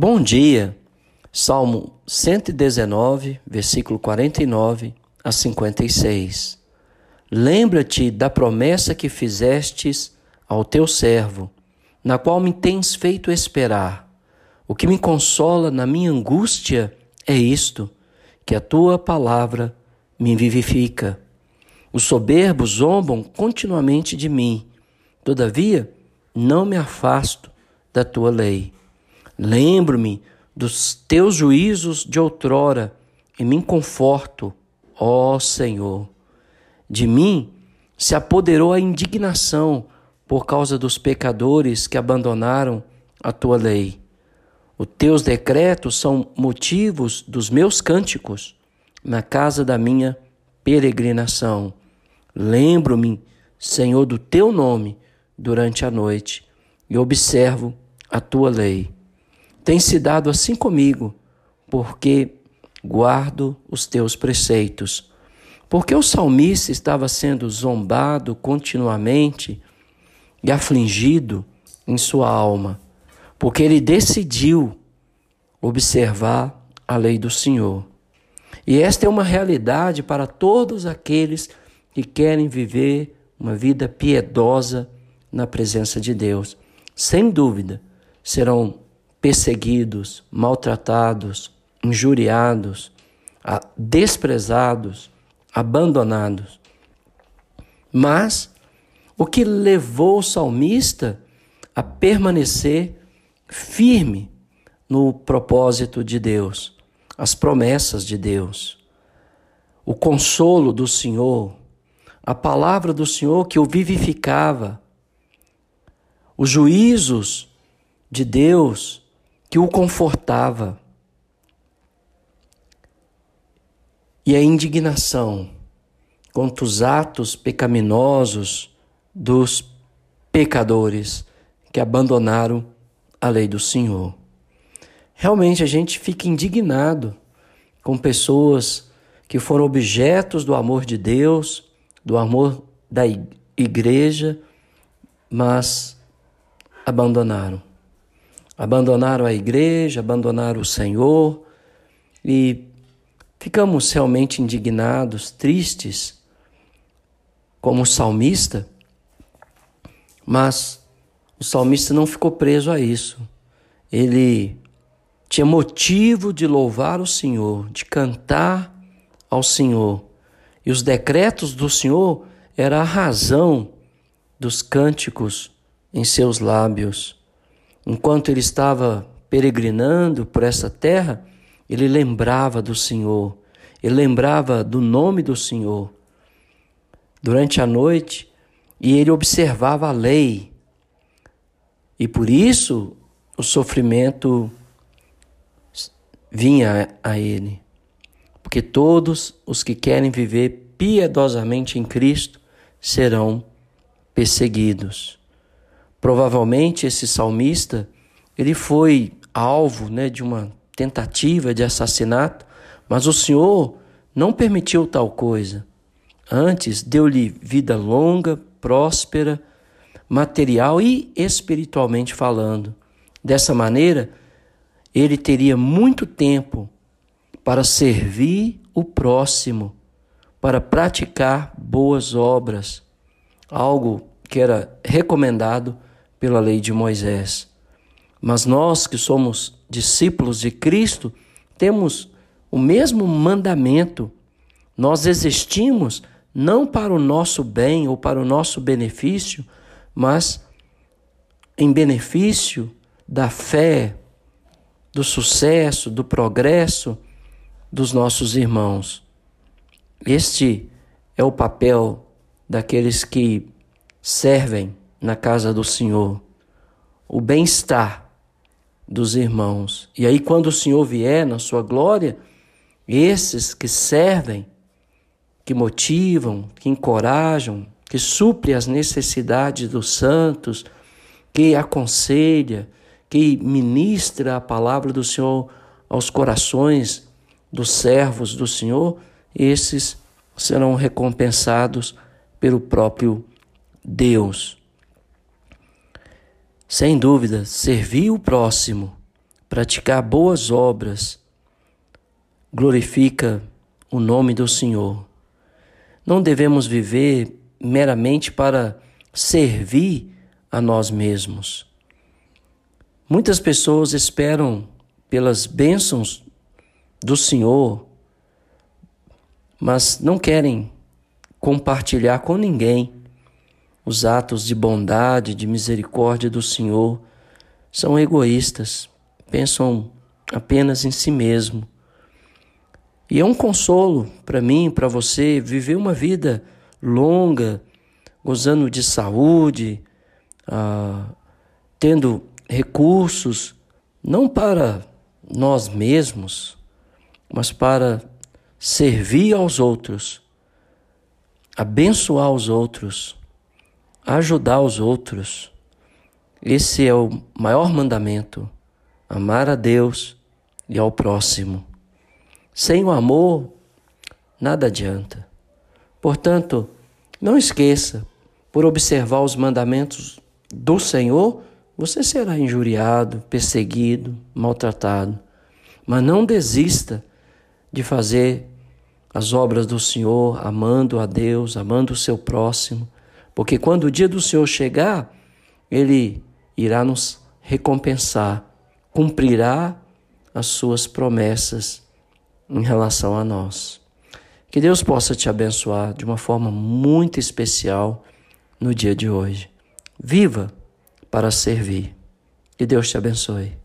Bom dia. Salmo 119, versículo 49 a 56. Lembra-te da promessa que fizestes ao teu servo, na qual me tens feito esperar. O que me consola na minha angústia é isto, que a tua palavra me vivifica. Os soberbos zombam continuamente de mim, todavia não me afasto da tua lei. Lembro-me dos teus juízos de outrora e me conforto, ó Senhor. De mim se apoderou a indignação por causa dos pecadores que abandonaram a tua lei. Os teus decretos são motivos dos meus cânticos na casa da minha peregrinação. Lembro-me, Senhor, do teu nome durante a noite e observo a tua lei. Tem se dado assim comigo, porque guardo os teus preceitos. Porque o salmista estava sendo zombado continuamente e afligido em sua alma, porque ele decidiu observar a lei do Senhor. E esta é uma realidade para todos aqueles que querem viver uma vida piedosa na presença de Deus. Sem dúvida, serão perseguidos, maltratados, injuriados, desprezados, abandonados. Mas o que levou o salmista a permanecer firme no propósito de Deus, as promessas de Deus, o consolo do Senhor, a palavra do Senhor que o vivificava, os juízos de Deus que o confortava. E a indignação contra os atos pecaminosos dos pecadores que abandonaram a lei do Senhor. Realmente a gente fica indignado com pessoas que foram objetos do amor de Deus, do amor da igreja, mas abandonaram abandonaram a igreja, abandonaram o Senhor e ficamos realmente indignados, tristes, como o salmista, mas o salmista não ficou preso a isso. Ele tinha motivo de louvar o Senhor, de cantar ao Senhor. E os decretos do Senhor era a razão dos cânticos em seus lábios. Enquanto ele estava peregrinando por essa terra, ele lembrava do Senhor, ele lembrava do nome do Senhor. Durante a noite, e ele observava a lei. E por isso o sofrimento vinha a ele. Porque todos os que querem viver piedosamente em Cristo serão perseguidos. Provavelmente esse salmista, ele foi alvo né, de uma tentativa de assassinato, mas o Senhor não permitiu tal coisa. Antes, deu-lhe vida longa, próspera, material e espiritualmente falando. Dessa maneira, ele teria muito tempo para servir o próximo, para praticar boas obras, algo que era recomendado pela lei de Moisés. Mas nós que somos discípulos de Cristo, temos o mesmo mandamento. Nós existimos não para o nosso bem ou para o nosso benefício, mas em benefício da fé, do sucesso, do progresso dos nossos irmãos. Este é o papel daqueles que servem na casa do Senhor, o bem-estar dos irmãos. E aí, quando o Senhor vier na sua glória, esses que servem, que motivam, que encorajam, que supre as necessidades dos santos, que aconselha, que ministra a palavra do Senhor aos corações dos servos do Senhor, esses serão recompensados pelo próprio Deus. Sem dúvida, servir o próximo praticar boas obras glorifica o nome do Senhor. Não devemos viver meramente para servir a nós mesmos. Muitas pessoas esperam pelas bênçãos do Senhor, mas não querem compartilhar com ninguém os atos de bondade, de misericórdia do Senhor. São egoístas, pensam apenas em si mesmo. E é um consolo para mim, para você, viver uma vida longa, gozando de saúde, ah, tendo recursos, não para nós mesmos, mas para servir aos outros, abençoar os outros, ajudar os outros. Esse é o maior mandamento: amar a Deus e ao próximo. Sem o amor, nada adianta. Portanto, não esqueça, por observar os mandamentos do Senhor, você será injuriado, perseguido, maltratado. Mas não desista de fazer as obras do Senhor, amando a Deus, amando o seu próximo, porque quando o dia do Senhor chegar, Ele irá nos recompensar, cumprirá as suas promessas em relação a nós. Que Deus possa te abençoar de uma forma muito especial no dia de hoje. Viva para servir. Que Deus te abençoe.